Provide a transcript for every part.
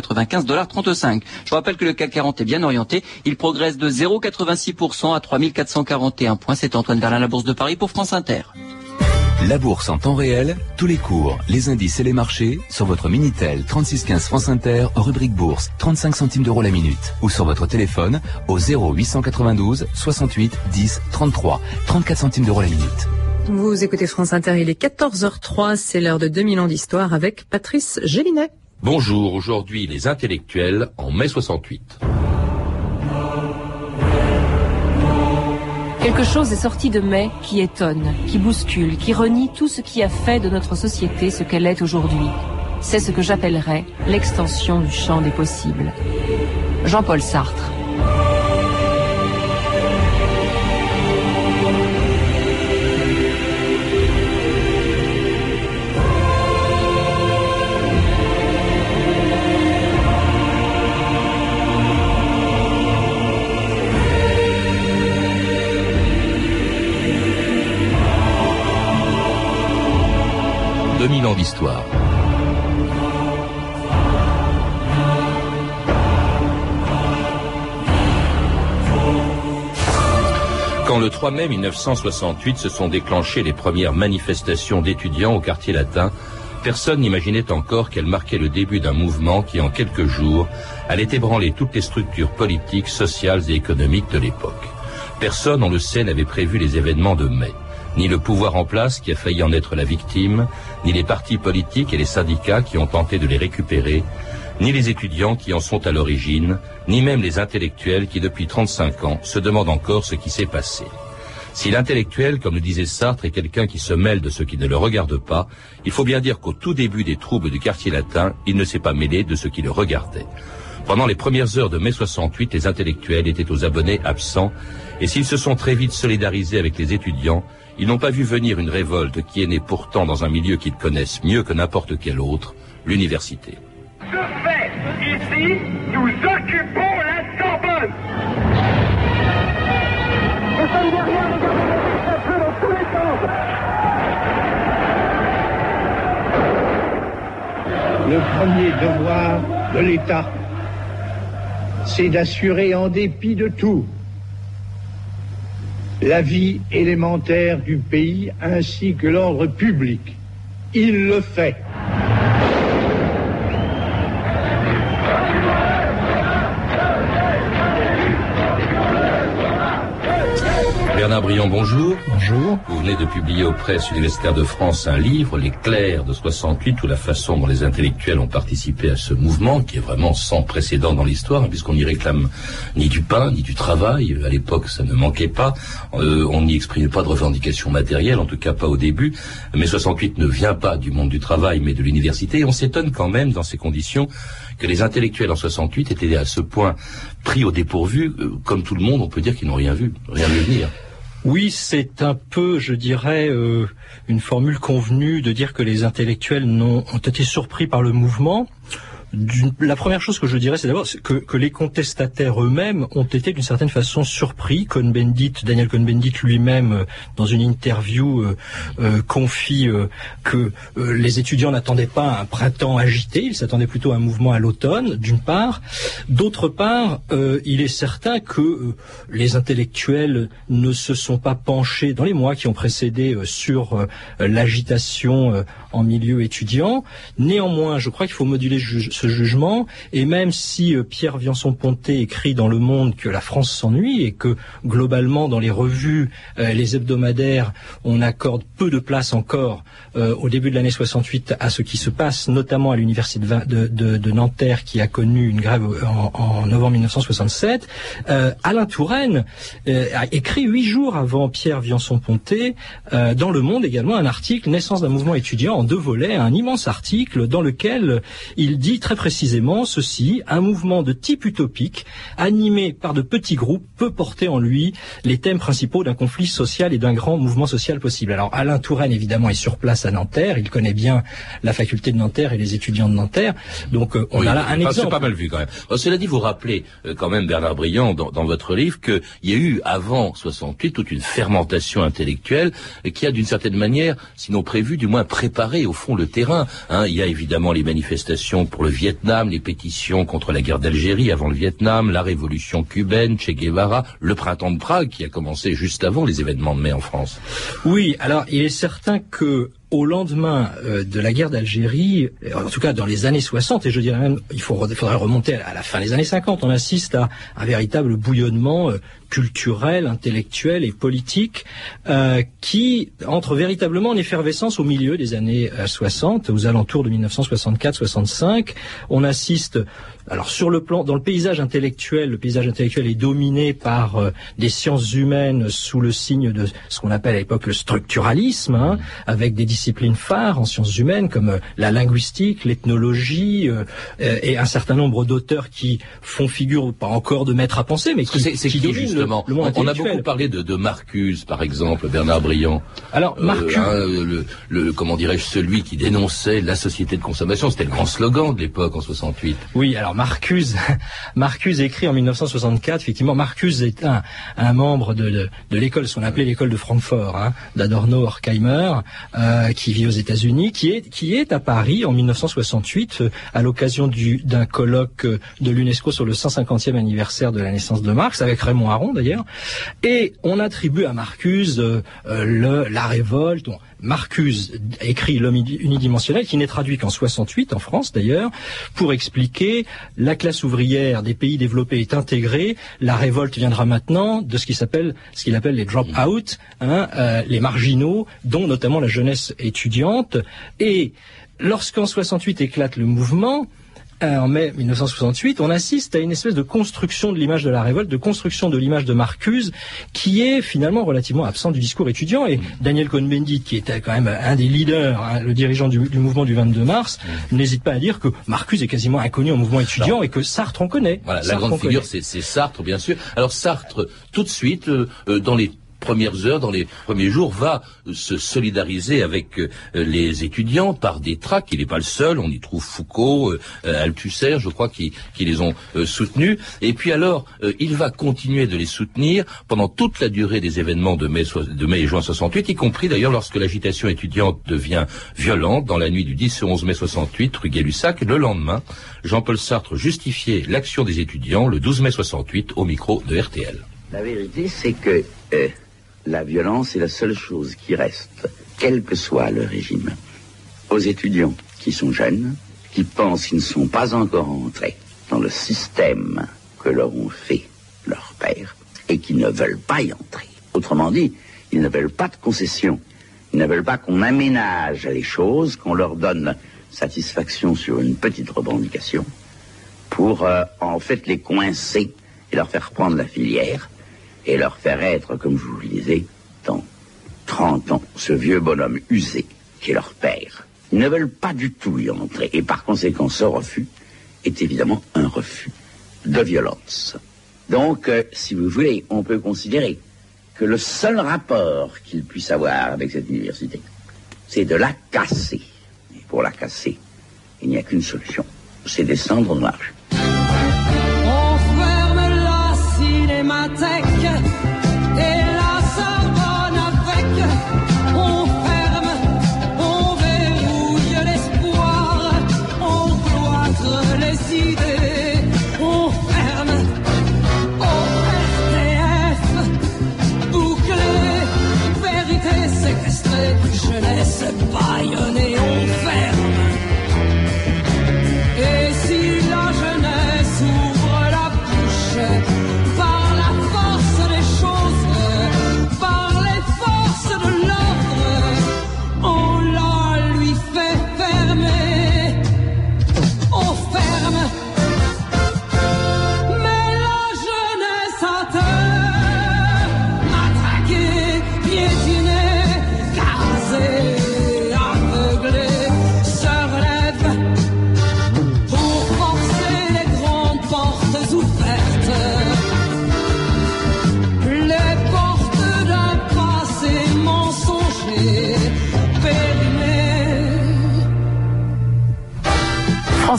95,35 Je rappelle que le CAC 40 est bien orienté. Il progresse de 0,86% à 3441 points. C'est Antoine Verlin, la Bourse de Paris pour France Inter. La bourse en temps réel, tous les cours, les indices et les marchés sur votre Minitel 3615 France Inter, rubrique bourse, 35 centimes d'euros la minute ou sur votre téléphone au 0892 68 10 33, 34 centimes d'euros la minute. Vous écoutez France Inter, il est 14h03, c'est l'heure de 2000 ans d'histoire avec Patrice Gélinet. Bonjour, aujourd'hui les intellectuels en mai 68. Quelque chose est sorti de mai qui étonne, qui bouscule, qui renie tout ce qui a fait de notre société ce qu'elle est aujourd'hui. C'est ce que j'appellerais l'extension du champ des possibles. Jean-Paul Sartre. 2000 ans d'histoire. Quand le 3 mai 1968 se sont déclenchées les premières manifestations d'étudiants au quartier latin, personne n'imaginait encore qu'elles marquaient le début d'un mouvement qui, en quelques jours, allait ébranler toutes les structures politiques, sociales et économiques de l'époque. Personne, on le sait, n'avait prévu les événements de mai ni le pouvoir en place qui a failli en être la victime, ni les partis politiques et les syndicats qui ont tenté de les récupérer, ni les étudiants qui en sont à l'origine, ni même les intellectuels qui depuis 35 ans se demandent encore ce qui s'est passé. Si l'intellectuel, comme le disait Sartre, est quelqu'un qui se mêle de ce qui ne le regarde pas, il faut bien dire qu'au tout début des troubles du quartier latin, il ne s'est pas mêlé de ce qui le regardait. Pendant les premières heures de mai 68, les intellectuels étaient aux abonnés absents, et s'ils se sont très vite solidarisés avec les étudiants, ils n'ont pas vu venir une révolte qui est née pourtant dans un milieu qu'ils connaissent mieux que n'importe quel autre, l'université. De fait, ici, nous occupons la Sorbonne. Nous sommes derrière les feu dans tous les sens. Le premier devoir de l'État, c'est d'assurer en dépit de tout la vie élémentaire du pays ainsi que l'ordre public. Il le fait. Bernard Briand, bonjour. Bonjour. Vous venez de publier aux presses universitaires de France un livre, Les Clercs de 68, ou la façon dont les intellectuels ont participé à ce mouvement, qui est vraiment sans précédent dans l'histoire, hein, puisqu'on n'y réclame ni du pain, ni du travail. À l'époque, ça ne manquait pas. Euh, on n'y exprimait pas de revendications matérielles, en tout cas pas au début. Mais 68 ne vient pas du monde du travail, mais de l'université. Et on s'étonne quand même, dans ces conditions, que les intellectuels en 68 étaient à ce point pris au dépourvu, euh, comme tout le monde, on peut dire qu'ils n'ont rien vu, rien vu venir. Oui, c'est un peu, je dirais, euh, une formule convenue de dire que les intellectuels ont été surpris par le mouvement la première chose que je dirais, c'est d'abord que, les contestataires eux-mêmes ont été d'une certaine façon surpris. Cohn-Bendit, Daniel Cohn-Bendit lui-même, euh, dans une interview, euh, euh, confie que les étudiants n'attendaient pas un printemps agité, ils s'attendaient plutôt à un mouvement à l'automne, d'une part. D'autre part, il est certain que les intellectuels ne se sont pas penchés dans les mois qui ont précédé sur l'agitation en milieu étudiant. Néanmoins, je crois qu'il faut moduler ce jugement, et même si euh, Pierre Viançon-Ponté écrit dans Le Monde que la France s'ennuie et que globalement dans les revues, euh, les hebdomadaires, on accorde peu de place encore euh, au début de l'année 68 à ce qui se passe, notamment à l'université de, Nanterre qui a connu une grève en, en novembre 1967, Alain Touraine a écrit huit jours avant Pierre Viançon-Ponté dans Le Monde également un article Naissance d'un mouvement étudiant en deux volets, un immense article dans lequel il dit très précisément ceci, un mouvement de type utopique, animé par de petits groupes, peut porter en lui les thèmes principaux d'un conflit social et d'un grand mouvement social possible. Alors Alain Touraine, évidemment, est sur place à Nanterre, il connaît bien la faculté de Nanterre et les étudiants de Nanterre, donc euh, on a là un exemple. C'est pas mal vu quand même. cela dit, vous rappelez euh, quand même, Bernard Briand, dans, dans votre livre, qu'il y a eu, avant 68, toute une fermentation intellectuelle qui a d'une certaine manière, sinon prévu, du moins préparé au fond le terrain. Hein. il y a évidemment les manifestations pour le Vietnam, les pétitions contre la guerre d'Algérie avant le Vietnam, la révolution cubaine, Che Guevara, le printemps de Prague qui a commencé juste avant les événements de mai en France. Oui, alors il est certain que au lendemain euh, de la guerre d'Algérie, en tout cas dans les années 60, et je dirais même, il faudrait remonter à la fin des années 50, on assiste à un véritable bouillonnement euh, culturel, intellectuel et politique euh, qui entre véritablement en effervescence au milieu des années 60, aux alentours de 1964-65. On assiste alors sur le plan, dans le paysage intellectuel, le paysage intellectuel est dominé par euh, des sciences humaines sous le signe de ce qu'on appelle à l'époque le structuralisme, hein, avec des disciplines phares en sciences humaines comme euh, la linguistique, l'ethnologie euh, et un certain nombre d'auteurs qui font figure pas encore de maître à penser, mais qui, c'est, qui, justement. Le, monde on a beaucoup parlé de, de Marcuse, par exemple, Bernard Briand. Alors Marcuse, hein, le, le, comment dirais-je, celui qui dénonçait la société de consommation, c'était le grand slogan de l'époque en 68. Oui, alors Marcuse, Marcuse écrit en 1964, effectivement, Marcuse est un, membre de, l'école, ce qu'on appelait l'école de Francfort, hein, d'Adorno Horkheimer, euh, qui vit aux États-Unis, qui est, à Paris en 1968, euh, à l'occasion d'un colloque de l'UNESCO sur le 150e anniversaire de la naissance de Marx, avec Raymond Aron d'ailleurs, et on attribue à Marcuse euh, la révolte, Marcuse écrit L'homme unidimensionnel, qui n'est traduit qu'en 68 en France d'ailleurs, pour expliquer la classe ouvrière des pays développés est intégrée, la révolte viendra maintenant de ce qu'il s'appelle, ce qu'il appelle les drop-out, hein, euh, les marginaux, dont notamment la jeunesse étudiante. Et lorsqu'en 68 éclate le mouvement, en mai 1968, on assiste à une espèce de construction de l'image de la révolte, de construction de l'image de Marcuse, qui est finalement relativement absent du discours étudiant. Et Daniel Cohn-Bendit, qui était quand même un des leaders, hein, le dirigeant du, mouvement du 22 mars, n'hésite pas à dire que Marcuse est quasiment inconnu au mouvement étudiant et que Sartre on connaît. Voilà, la grande figure, c'est Sartre, bien sûr. Alors Sartre, tout de suite, euh, euh, dans les premières heures, dans les premiers jours, va se solidariser avec euh, les étudiants par des tracts. Il n'est pas le seul. On y trouve Foucault, euh, Althusser, je crois, qui, les ont euh, soutenus. Et puis alors, il va continuer de les soutenir pendant toute la durée des événements de mai, de mai et juin 68, y compris d'ailleurs lorsque l'agitation étudiante devient violente dans la nuit du 10 au 11 mai 68, rue Gay-Lussac. Le lendemain, Jean-Paul Sartre justifiait l'action des étudiants le 12 mai 68 au micro de RTL. La vérité, c'est que la violence est la seule chose qui reste, quel que soit le régime, aux étudiants qui sont jeunes, qui pensent qu'ils ne sont pas encore entrés dans le système que leur ont fait leurs pères et qui ne veulent pas y entrer. Autrement dit, ils ne veulent pas de concessions. Ils ne veulent pas qu'on aménage les choses, qu'on leur donne satisfaction sur une petite revendication pour euh, en fait les coincer et leur faire prendre la filière et leur faire être, comme je vous le disais, dans 30 ans, ce vieux bonhomme usé qui est leur père. Ils ne veulent pas du tout y entrer, et par conséquent, ce refus est évidemment un refus de violence. Donc, euh, si vous voulez, on peut considérer que le seul rapport qu'ils puissent avoir avec cette université, c'est de la casser. Et pour la casser, il n'y a qu'une solution, c'est descendre en marche.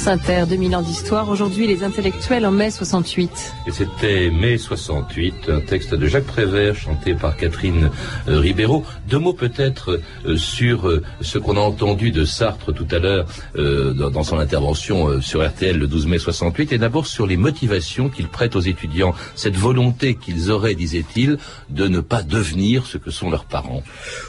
France Inter, 2000 ans d'histoire. Aujourd'hui, les intellectuels en mai 68. Et c'était mai 68, un texte de Jacques Prévert chanté par Catherine euh, Ribeiro. Deux mots peut-être euh, sur euh, ce qu'on a entendu de Sartre tout à l'heure euh, dans, dans son intervention euh, sur RTL le 12 mai 68 et d'abord sur les motivations qu'il prête aux étudiants, cette volonté qu'ils auraient, disait-il, de ne pas devenir ce que sont leurs parents.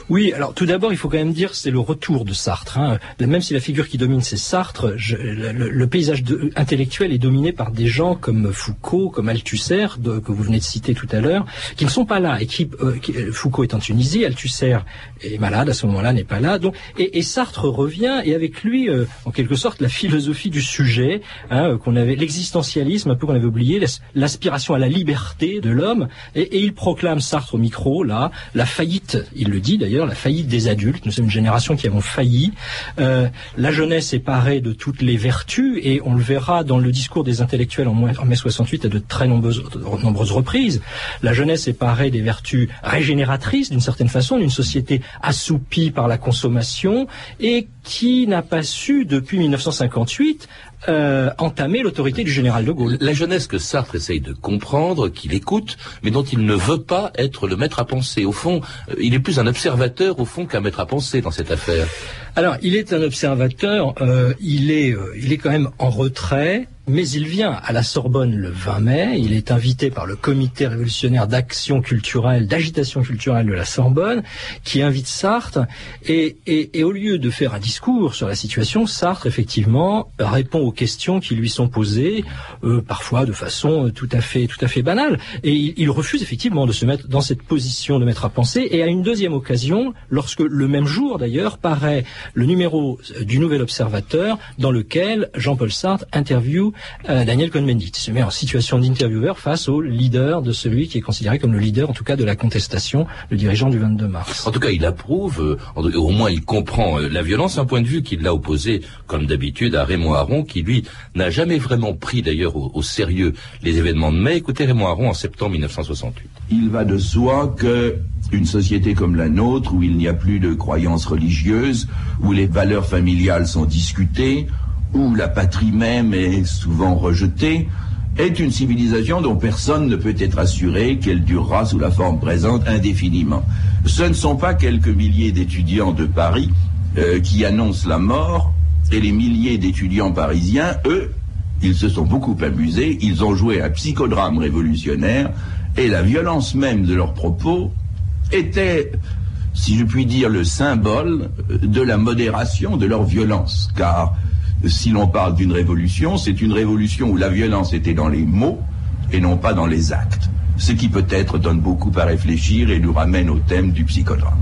Oui, alors tout d'abord, il faut quand même dire c'est le retour de Sartre. Hein. Même si la figure qui domine c'est Sartre, je, le, le, paysage intellectuel est dominé par des gens comme Foucault, comme Althusser, que vous venez de citer tout à l'heure, qui ne sont pas là. Euh, Foucault est en Tunisie, Althusser est malade à ce moment-là, n'est pas là. Donc, et, Sartre revient et avec lui, euh, en quelque sorte, la philosophie du sujet, hein, qu'on avait, l'existentialisme, un peu qu'on avait oublié, l'aspiration à la liberté de l'homme. Et, il proclame Sartre au micro là, la faillite. Il le dit d'ailleurs, la faillite des adultes. Nous sommes une génération qui avons failli. Euh, la jeunesse est parée de toutes les vertus et on le verra dans le discours des intellectuels en mai 68 à de très nombreuses, nombreuses reprises. La jeunesse est parée des vertus régénératrices d'une certaine façon, d'une société assoupie par la consommation et qui n'a pas su depuis 1958 euh, entamer l'autorité du général de Gaulle. La jeunesse que Sartre essaye de comprendre, qu'il écoute, mais dont il ne veut pas être le maître à penser. Au fond, euh, il est plus un observateur au fond qu'un maître à penser dans cette affaire. Alors, il est un observateur, euh, il, est, euh, il est quand même en retrait, mais il vient à la Sorbonne le 20 mai, il est invité par le comité révolutionnaire d'action culturelle, d'agitation culturelle de la Sorbonne, qui invite Sartre, et, et, et, au lieu de faire un discours sur la situation, Sartre, effectivement, répond aux questions qui lui sont posées, euh, parfois de façon tout à fait, tout à fait banale, et il, il, refuse effectivement de se mettre dans cette position de maître à penser, et à une deuxième occasion, lorsque le même jour d'ailleurs paraît le numéro du Nouvel Observateur dans lequel Jean-Paul Sartre interviewe euh, Daniel Cohn-Bendit. Il se met en situation d'intervieweur face au leader de celui qui est considéré comme le leader, en tout cas, de la contestation, le dirigeant du 22 mars. En tout cas, il approuve, euh, au moins il comprend euh, la violence, un point de vue qu'il l'a opposé, comme d'habitude, à Raymond Aron, qui lui n'a jamais vraiment pris d'ailleurs au, au, sérieux les événements de mai. Écoutez Raymond Aron en septembre 1968. Il va de soi que une société comme la nôtre, où il n'y a plus de croyances religieuses, où les valeurs familiales sont discutées, où la patrie même est souvent rejetée, est une civilisation dont personne ne peut être assuré qu'elle durera sous la forme présente indéfiniment. Ce ne sont pas quelques milliers d'étudiants de Paris euh, qui annoncent la mort, et les milliers d'étudiants parisiens, eux, ils se sont beaucoup amusés, ils ont joué un psychodrame révolutionnaire, et la violence même de leurs propos était, si je puis dire, le symbole de la modération de leur violence. Car si l'on parle d'une révolution, c'est une révolution où la violence était dans les mots et non pas dans les actes. Ce qui peut-être donne beaucoup à réfléchir et nous ramène au thème du psychodrame.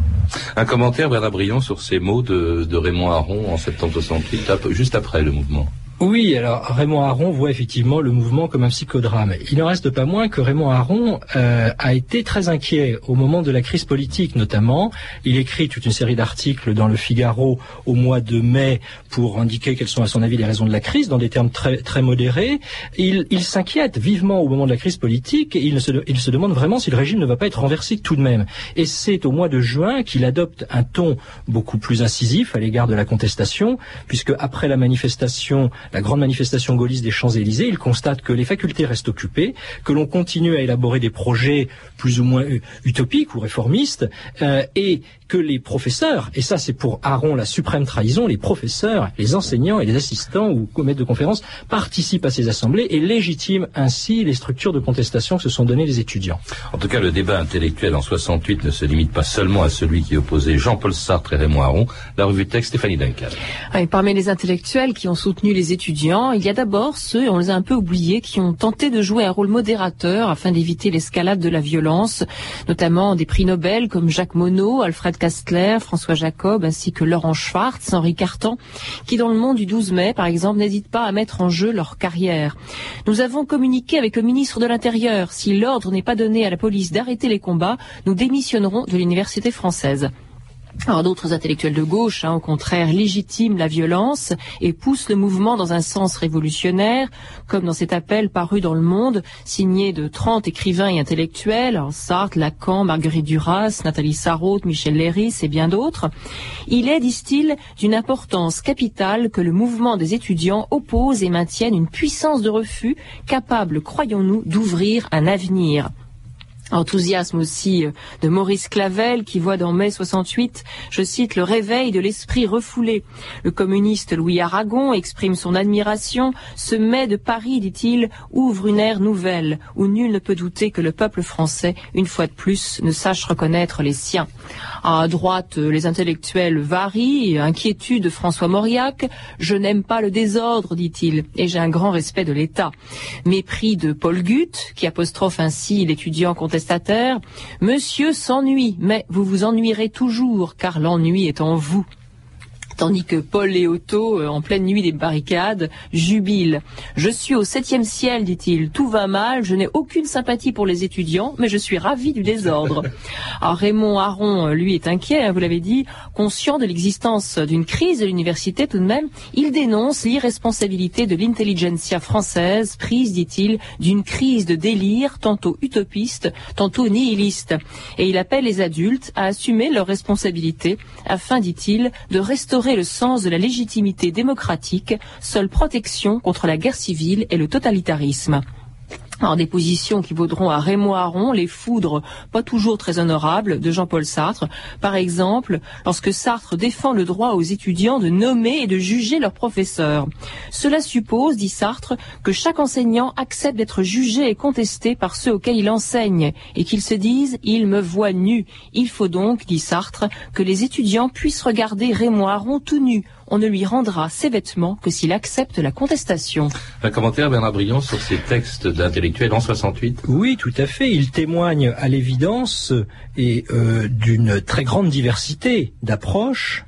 Un commentaire, Bernard Briand, sur ces mots de, Raymond Aron en septembre 68, juste après le mouvement. Oui, alors Raymond Aron voit effectivement le mouvement comme un psychodrame. Il n'en reste pas moins que Raymond Aron euh, a été très inquiet au moment de la crise politique notamment. Il écrit toute une série d'articles dans le Figaro au mois de mai pour indiquer quelles sont à son avis les raisons de la crise dans des termes très, très modérés. Il, il s'inquiète vivement au moment de la crise politique et il se, il se demande vraiment si le régime ne va pas être renversé tout de même. Et c'est au mois de juin qu'il adopte un ton beaucoup plus incisif à l'égard de la contestation, puisque après la manifestation la grande manifestation gaulliste des Champs-Élysées, il constate que les facultés restent occupées, que l'on continue à élaborer des projets plus ou moins utopiques ou réformistes, euh, et que les professeurs, et ça c'est pour Aaron la suprême trahison, les professeurs, les enseignants et les assistants ou maîtres de conférences participent à ces assemblées et légitiment ainsi les structures de contestation que se sont données les étudiants. En tout cas, le débat intellectuel en 68 ne se limite pas seulement à celui qui opposait Jean-Paul Sartre et Raymond Aron. La revue texte Stéphanie Duncan. Ah, et parmi les intellectuels qui ont soutenu les étudiants, il y a d'abord ceux, on les a un peu oubliés, qui ont tenté de jouer un rôle modérateur afin d'éviter l'escalade de la violence, notamment des prix Nobel comme Jacques Monod, Alfred Kastler, François Jacob, ainsi que Laurent Schwartz, Henri Cartan, qui dans le monde du 12 mai, par exemple, n'hésitent pas à mettre en jeu leur carrière. Nous avons communiqué avec le ministre de l'Intérieur. Si l'ordre n'est pas donné à la police d'arrêter les combats, nous démissionnerons de l'université française. Alors d'autres intellectuels de gauche, hein, au contraire, légitiment la violence et poussent le mouvement dans un sens révolutionnaire, comme dans cet appel paru dans Le Monde, signé de 30 écrivains et intellectuels, Sartre, Lacan, Marguerite Duras, Nathalie Sarraute, Michel Léris et bien d'autres. Il est, disent-ils, d'une importance capitale que le mouvement des étudiants oppose et maintienne une puissance de refus capable, croyons-nous, d'ouvrir un avenir. Enthousiasme aussi euh, de Maurice Clavel qui voit dans mai 68, je cite, le réveil de l'esprit refoulé. Le communiste Louis Aragon exprime son admiration. Ce mai de Paris, dit-il, ouvre une ère nouvelle où nul ne peut douter que le peuple français, une fois de plus, ne sache reconnaître les siens. À droite, les intellectuels varient. Inquiétude de François Mauriac. Je n'aime pas le désordre, dit-il, et j'ai un grand respect de l'État. Mépris de Paul Gutt, qui apostrophe ainsi l'étudiant Monsieur s'ennuie, mais vous vous ennuierez toujours, car l'ennui est en vous tandis que Paul Léoto, euh, en pleine nuit des barricades, jubile. Je suis au septième ciel, dit-il. Tout va mal, je n'ai aucune sympathie pour les étudiants, mais je suis ravi du désordre. Alors Raymond Aron, lui, est inquiet, hein, vous l'avez dit, conscient de l'existence d'une crise de l'université tout de même, il dénonce l'irresponsabilité de l'intelligentsia française, prise, dit-il, d'une crise de délire, tantôt utopiste, tantôt nihiliste. Et il appelle les adultes à assumer leurs responsabilités afin, dit-il, de restaurer le sens de la légitimité démocratique, seule protection contre la guerre civile et le totalitarisme. Alors des positions qui vaudront à Raymond les foudres pas toujours très honorables de Jean-Paul Sartre. Par exemple, lorsque Sartre défend le droit aux étudiants de nommer et de juger leurs professeurs. Cela suppose, dit Sartre, que chaque enseignant accepte d'être jugé et contesté par ceux auxquels il enseigne et qu'ils se disent « il me voit nu ». Il faut donc, dit Sartre, que les étudiants puissent regarder Raymond tout nu, on ne lui rendra ses vêtements que s'il accepte la contestation. Un commentaire, Bernard Briand, sur ces textes d'intellectuels en 68 Oui, tout à fait. Il témoigne à l'évidence et euh, d'une très grande diversité d'approches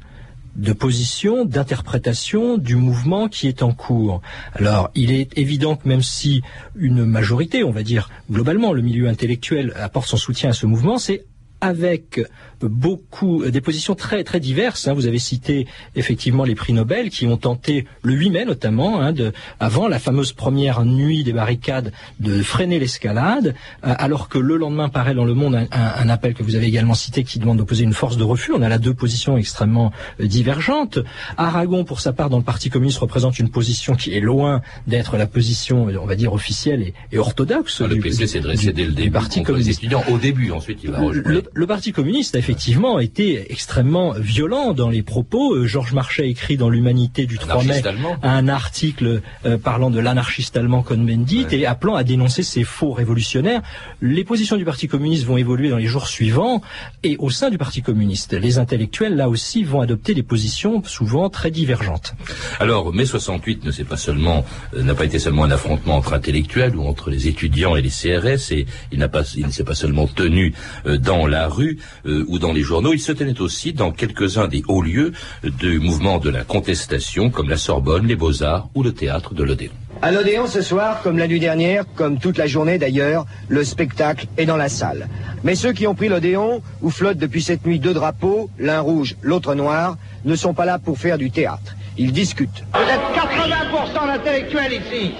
de positions, d'interprétation du mouvement qui est en cours. Alors, il est évident que même si une majorité, on va dire globalement, le milieu intellectuel apporte son soutien à ce mouvement, c'est avec beaucoup des positions très très diverses. Hein. Vous avez cité effectivement les prix Nobel qui ont tenté le 8 mai notamment, hein, de, avant la fameuse première nuit des barricades, de freiner l'escalade, euh, alors que le lendemain paraît dans le monde un, un, appel que vous avez également cité qui demande d'opposer une force de refus. On a là deux positions extrêmement euh, divergentes. Aragon, pour sa part, dans le Parti communiste, représente une position qui est loin d'être la position, on va dire, officielle et, et orthodoxe. Ah, le PC s'est dressé dès le début Parti communiste. les étudiants au début, ensuite il va le, le Parti communiste a effectivement été extrêmement violent dans les propos. Euh, Georges Marchais écrit dans l'Humanité du 3 mai un article euh, parlant de l'anarchiste allemand Cohn-Bendit et appelant à dénoncer ces faux révolutionnaires. Les positions du Parti communiste vont évoluer dans les jours suivants et au sein du Parti communiste, les intellectuels là aussi vont adopter des positions souvent très divergentes. Alors, mai 68 ne pas seulement euh, n'a pas été seulement un affrontement entre intellectuels ou entre les étudiants et les CRS et il n'a pas il ne s'est pas seulement tenu dans la rue ou dans les journaux, il se tenait aussi dans quelques-uns des hauts lieux du mouvement de la contestation, comme la Sorbonne, les Beaux-Arts ou le théâtre de l'Odéon. À l'Odéon ce soir, comme la nuit dernière, comme toute la journée d'ailleurs, le spectacle est dans la salle. Mais ceux qui ont pris l'Odéon, où flottent depuis cette nuit deux drapeaux, l'un rouge, l'autre noir, ne sont pas là pour faire du théâtre. Ils discutent. Vous êtes 80% d'intellectuels ici.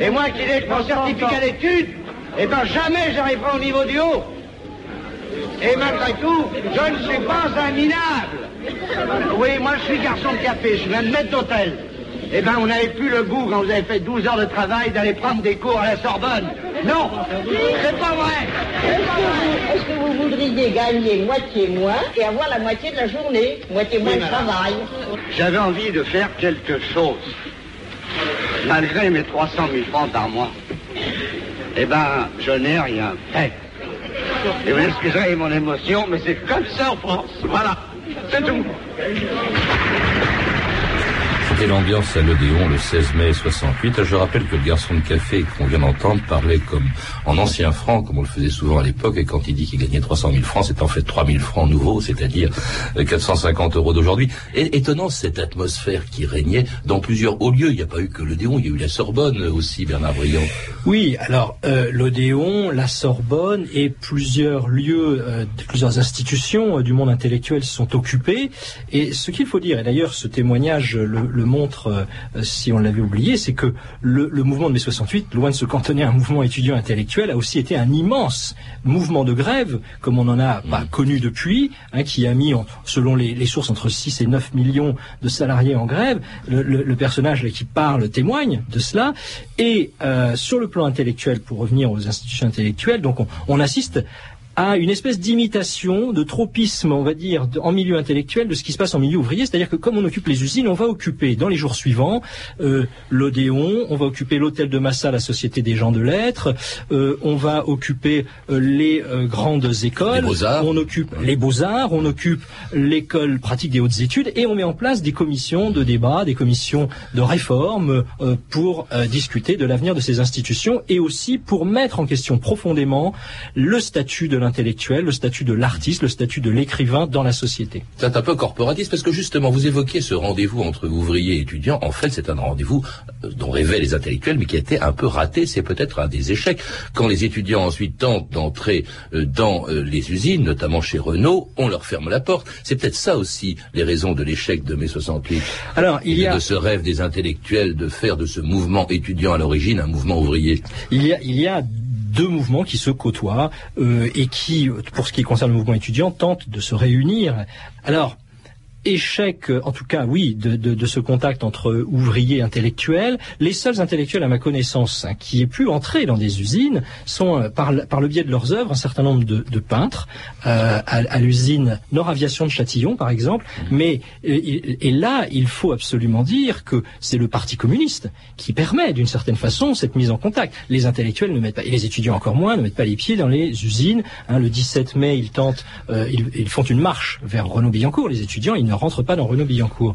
Et moi qui ai mon certificat d'études, eh ben jamais j'arriverai au niveau du haut. Et malgré tout, je ne suis pas un minable. Oui, moi je suis garçon de café, je viens de maître d'hôtel. Eh bien, on n'avait plus le goût, quand vous avez fait 12 heures de travail, d'aller prendre des cours à la Sorbonne. Non, c'est pas vrai. Est-ce que, vous voudriez gagner moitié moins et avoir la moitié de la journée, moitié moins de travail J'avais envie de faire quelque chose, malgré mes 300 000 francs par mois. Eh ben, je n'ai rien fait. Et vous excuserez mon émotion, mais c'est comme ça en France. Voilà, c'est tout. C'était l'ambiance à l'Odéon le 16 mai 68. Je rappelle que le garçon de café qu'on vient d'entendre parlait comme en ancien franc, comme on le faisait souvent à l'époque, et quand il dit qu'il gagnait 300 000 francs, c'est en fait 3 000 francs nouveaux, c'est-à-dire 450 euros d'aujourd'hui. Et étonnant cette atmosphère qui régnait dans plusieurs hauts lieux. Il n'y a pas eu que l'Odéon, il y a eu la Sorbonne aussi, Bernard Briand. Oui, alors euh, l'Odéon, la Sorbonne et plusieurs lieux, euh, plusieurs institutions euh, du monde intellectuel sont occupés. Et ce qu'il faut dire, et d'ailleurs ce témoignage le, le montre, euh, si on l'avait oublié, c'est que le, le, mouvement de mai 68, loin de se cantonner à un mouvement étudiant intellectuel, a aussi été un immense mouvement de grève, comme on n'en a pas mmh. connu depuis, hein, qui a mis, selon les, les, sources, entre 6 et 9 millions de salariés en grève. Le, le, le personnage là, qui parle témoigne de cela. Et euh, sur le plan intellectuel, pour revenir aux institutions intellectuelles, donc on, on assiste à une espèce d'imitation, de tropisme, on va dire, en milieu intellectuel de ce qui se passe en milieu ouvrier. C'est-à-dire que comme on occupe les usines, on va occuper dans les jours suivants euh, l'Odéon, on va occuper l'hôtel de Massa, la Société des gens de lettres, euh, on va occuper euh, les euh, grandes écoles, les on occupe les beaux-arts, on occupe l'école pratique des hautes études et on met en place des commissions de débat, des commissions de réforme pour discuter de l'avenir de ces institutions et aussi pour mettre en question profondément le statut de intellectuel, le statut de l'artiste, le statut de l'écrivain dans la société. C'est un peu corporatiste parce que justement, vous évoquiez ce rendez-vous entre ouvriers et étudiants. En fait, c'est un rendez-vous euh, dont rêvaient les intellectuels, mais qui a été un peu raté. C'est peut-être un des échecs. Quand les étudiants ensuite tentent d'entrer euh, dans euh, les usines, notamment chez Renault, on leur ferme la porte. C'est peut-être ça aussi les raisons de l'échec de mai 68. Alors, il y a de ce rêve des intellectuels de faire de ce mouvement étudiant à l'origine un mouvement ouvrier. Il y a, il y a deux mouvements qui se côtoient euh, et qui, pour ce qui concerne le mouvement étudiant, tentent de se réunir. Alors, échec, en tout cas, oui, de, ce contact entre ouvriers et intellectuels. Les seuls intellectuels, à ma connaissance, hein, qui aient pu entrer dans des usines sont, euh, par, le biais de leurs œuvres, un certain nombre de, peintres, euh, à, l'usine Nord Aviation de Châtillon, par exemple. Mais et, et là, il faut absolument dire que c'est le Parti communiste qui permet, d'une certaine façon, cette mise en contact. Les intellectuels ne mettent pas, et les étudiants encore moins, ne mettent pas les pieds dans les usines. Hein, le 17 mai, ils tentent, euh, ils, font une marche vers Renaud-Billancourt. Les étudiants, ils ne rentrent pas dans Renaud-Billancourt.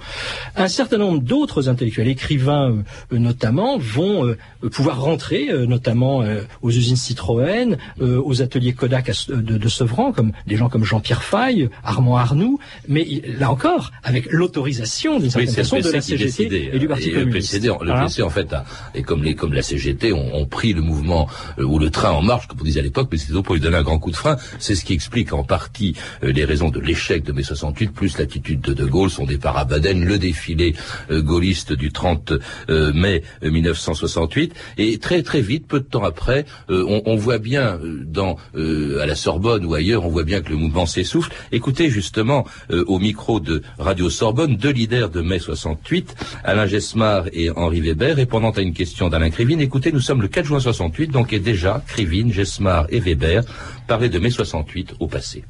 Un certain nombre d'autres intellectuels, écrivains euh, notamment, vont euh, pouvoir rentrer, euh, notamment aux usines Citroën, aux ateliers Kodak de, de, Sevran, comme des gens comme Jean-Pierre Faye, Armand Arnoux, mais là encore, avec l'autorisation d'une certaine oui, façon de la CGT décidé, et du Parti et communiste. Le PC, le Hein PC en fait, a, et comme, les, comme la CGT ont, ont pris le mouvement euh, ou le train en marche, comme on disait à l'époque, mais c'est pour lui donner un grand coup de frein. C'est ce qui explique en partie euh, les raisons de l'échec de mai 68, plus l'attitude de De Gaulle, son départ à Baden, le défilé euh, gaulliste du 30 euh, mai 1968. Et très très vite, peu de temps après, euh, on, voit bien dans à la Sorbonne ou ailleurs, on voit bien que le mouvement s'essouffle. Écoutez justement au micro de Radio Sorbonne deux leaders de mai 68, Alain Gesmar et Henri Weber, répondant à une question d'Alain Krivine. Écoutez, nous sommes le 4 juin 68, donc déjà Krivine, Gesmar et Weber parlaient de mai 68 au passé.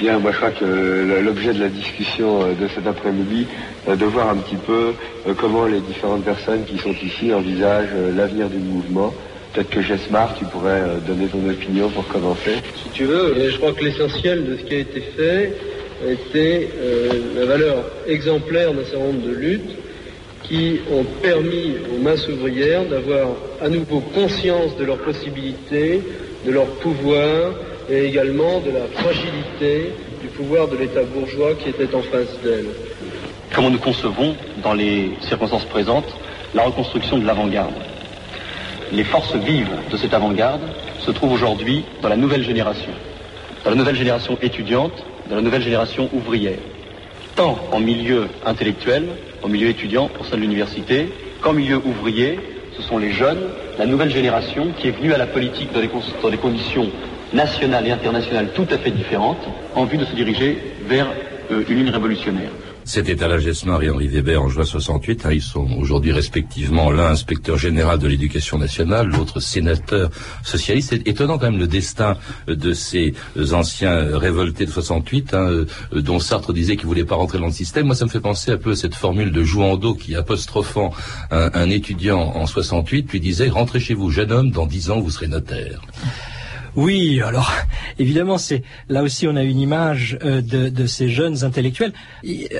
Bien, moi je crois que l'objet de la discussion de cet après-midi, de voir un petit peu comment les différentes personnes qui sont ici envisagent l'avenir du mouvement. Peut-être que Gesmar, tu pourrais donner ton opinion pour commencer. Si tu veux, je crois que l'essentiel de ce qui a été fait était euh, la valeur exemplaire d'un certain nombre de luttes qui ont permis aux masses ouvrières d'avoir à nouveau conscience de leurs possibilités, de leur pouvoir, et également de la fragilité du pouvoir de l'État bourgeois qui était en face d'elle. Comment nous concevons, dans les circonstances présentes, la reconstruction de l'avant-garde? Les forces vives de cette avant-garde se trouvent aujourd'hui dans la nouvelle génération, dans la nouvelle génération étudiante, dans la nouvelle génération ouvrière, tant en milieu intellectuel, en milieu étudiant au sein de l'université, qu'en milieu ouvrier, ce sont les jeunes, la nouvelle génération qui est venue à la politique dans des, conditions nationales et internationales tout à fait différentes en vue de se diriger vers euh, une ligne révolutionnaire. C'était Alain Gesmar et Henri Weber en juin 68. Hein, ils sont aujourd'hui respectivement l'un inspecteur général de l'éducation nationale, l'autre sénateur socialiste. C'est étonnant quand même le destin de ces anciens révoltés de 68, hein, dont Sartre disait qu'il voulait pas rentrer dans le système. Moi, ça me fait penser un peu à cette formule de Jouando qui, apostrophant un, un étudiant en 68, lui disait « Rentrez chez vous, jeune homme, dans dix ans, vous serez notaire ». Oui, alors évidemment, c'est là aussi on a une image euh, de, ces jeunes intellectuels.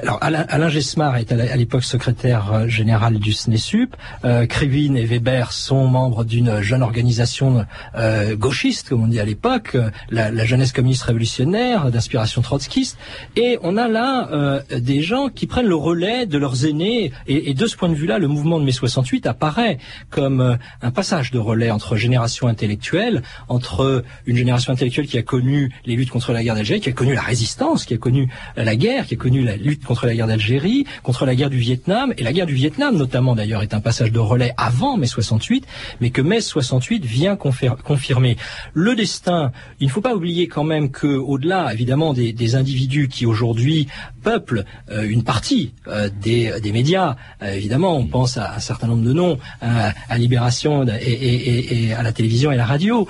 alors Alain, Alain est à l'époque secrétaire euh, général du SNESUP. Euh, Krivine et Weber sont membres d'une jeune organisation euh, gauchiste, comme on dit à l'époque, la, jeunesse communiste révolutionnaire d'inspiration trotskiste. Et on a là des gens qui prennent le relais de leurs aînés. Et, et de ce point de vue-là, le mouvement de mai 68 apparaît comme un passage de relais entre générations intellectuelles, entre une génération intellectuelle qui a connu les luttes contre la guerre d'Algérie, qui a connu la résistance, qui a connu la guerre, qui a connu la lutte contre la guerre d'Algérie, contre la guerre du Vietnam, et la guerre du Vietnam notamment d'ailleurs est un passage de relais avant mai 68, mais que mai 68 vient confirmer. Le destin, il ne faut pas oublier quand même que au-delà évidemment des, des, individus qui aujourd'hui peuplent euh, une partie euh, des, des, médias, euh, évidemment on pense à un certain nombre de noms, à Libération et, et, et à la télévision et la radio,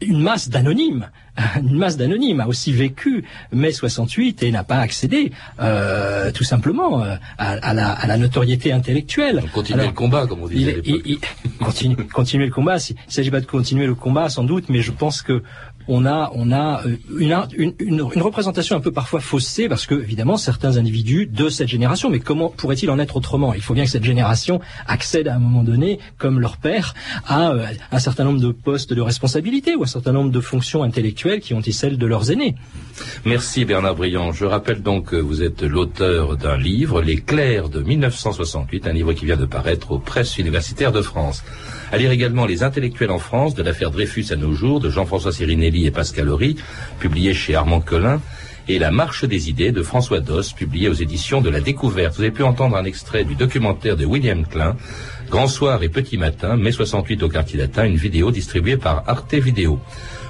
une masse d'anonymes, une masse d'anonymes a aussi vécu mai 68 et n'a pas accédé euh, tout simplement euh, à, la, la, notoriété intellectuelle. continuer le combat, comme on disait. Il, continue, continuer le combat. Il ne s'agit pas de continuer le combat sans doute, mais je pense que on a, on a euh, une, représentation un peu parfois faussée parce que évidemment certains individus de cette génération, mais comment pourrait-il en être autrement? Il faut bien que cette génération accède à un moment donné, comme leur père, à euh, un certain nombre de postes de responsabilité ou un certain nombre de fonctions intellectuelles qui ont été celles de leurs aînés. Merci Bernard Briand. Je rappelle donc que vous êtes l'auteur d'un livre, Les Clercs de 1968, un livre qui vient de paraître aux presses universitaires de France. À lire également Les intellectuels en France, de l'affaire Dreyfus à nos jours, de Jean-François Sirinelli et Pascal Horry, publié chez Armand Collin, et La marche des idées de François Doss, publié aux éditions de La Découverte. Vous avez pu entendre un extrait du documentaire de William Klein, Grand Soir et Petit Matin, mai 68 au quartier latin, une vidéo distribuée par Arte Vidéo.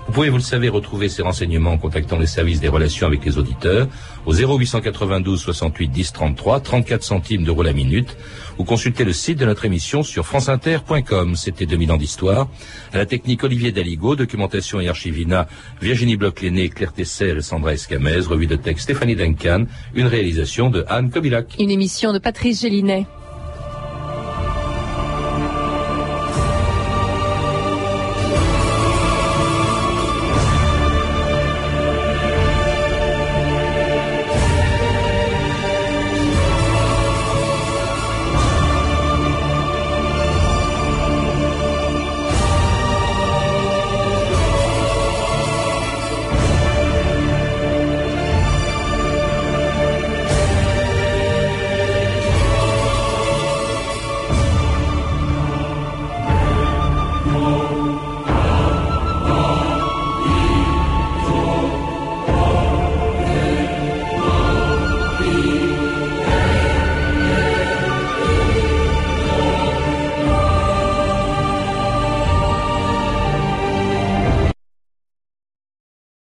Vous pouvez, vous le savez, retrouver ces renseignements en contactant les services des relations avec les auditeurs au 0892 68 10 33, 34 centimes d'euros la minute, ou consulter le site de notre émission sur franceinter.com. C'était 2000 ans d'histoire. À la technique Olivier Daligo, documentation et archivina Virginie Bloch-Léné, Claire Tessel, Sandra Escamez, revue de texte Stéphanie Duncan, une réalisation de Anne Kobilac. Une émission de Patrice Gélinet.